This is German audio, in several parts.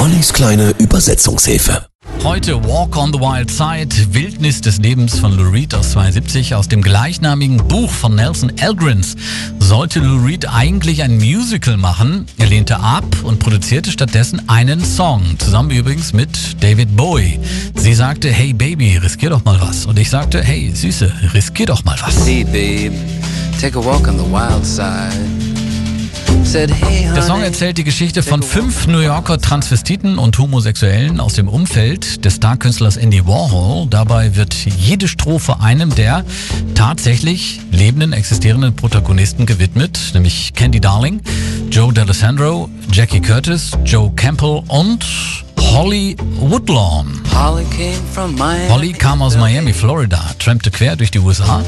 Ollis kleine Übersetzungshilfe. Heute Walk on the Wild Side, Wildnis des Lebens von Lou Reed aus 72 aus dem gleichnamigen Buch von Nelson Elgrins. Sollte Lou Reed eigentlich ein Musical machen? Er lehnte ab und produzierte stattdessen einen Song, zusammen übrigens mit David Bowie. Sie sagte, hey Baby, riskier doch mal was. Und ich sagte, hey Süße, riskier doch mal was. Hey babe, take a walk on the wild side. Der Song erzählt die Geschichte von fünf New Yorker Transvestiten und Homosexuellen aus dem Umfeld des Starkünstlers Andy Warhol. Dabei wird jede Strophe einem der tatsächlich lebenden, existierenden Protagonisten gewidmet, nämlich Candy Darling, Joe D'Alessandro, Jackie Curtis, Joe Campbell und Holly Woodlawn. Holly kam aus Miami, Florida, trampte quer durch die USA.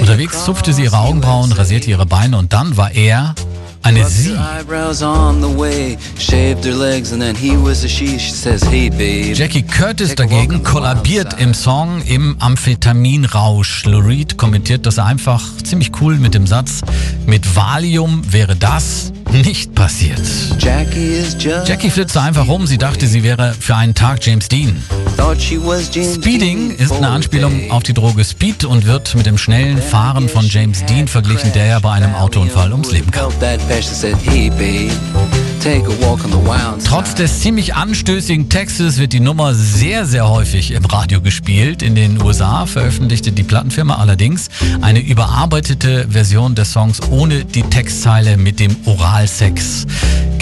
Unterwegs zupfte sie ihre Augenbrauen, rasierte ihre Beine und dann war er eine Sie. Jackie Curtis dagegen kollabiert im Song im Amphetaminrausch. Lou Reed kommentiert das einfach ziemlich cool mit dem Satz, mit Valium wäre das nicht passiert. Jackie flitzte einfach um, sie dachte, sie wäre für einen Tag James Dean. Speeding ist eine Anspielung auf die Droge Speed und wird mit dem schnellen Fahren von James Dean verglichen, der ja bei einem Autounfall ums Leben kam. Trotz des ziemlich anstößigen Textes wird die Nummer sehr, sehr häufig im Radio gespielt. In den USA veröffentlichte die Plattenfirma allerdings eine überarbeitete Version des Songs ohne die Textzeile mit dem Oralsex.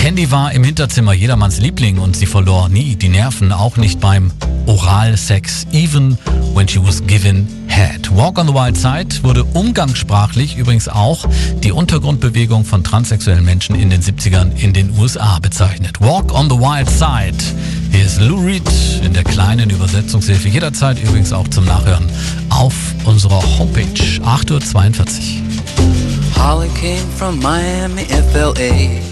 Candy war im Hinterzimmer jedermanns Liebling und sie verlor nie die Nerven, auch nicht beim Oralsex, even when she was given head. Walk on the Wild Side wurde umgangssprachlich übrigens auch die Untergrundbewegung von transsexuellen Menschen in den 70ern in den USA bezeichnet. Walk on the Wild Side. Hier ist Lou Reed in der kleinen Übersetzungshilfe. Jederzeit übrigens auch zum Nachhören auf unserer Homepage 8.42 Uhr. Holly came from Miami, FLA.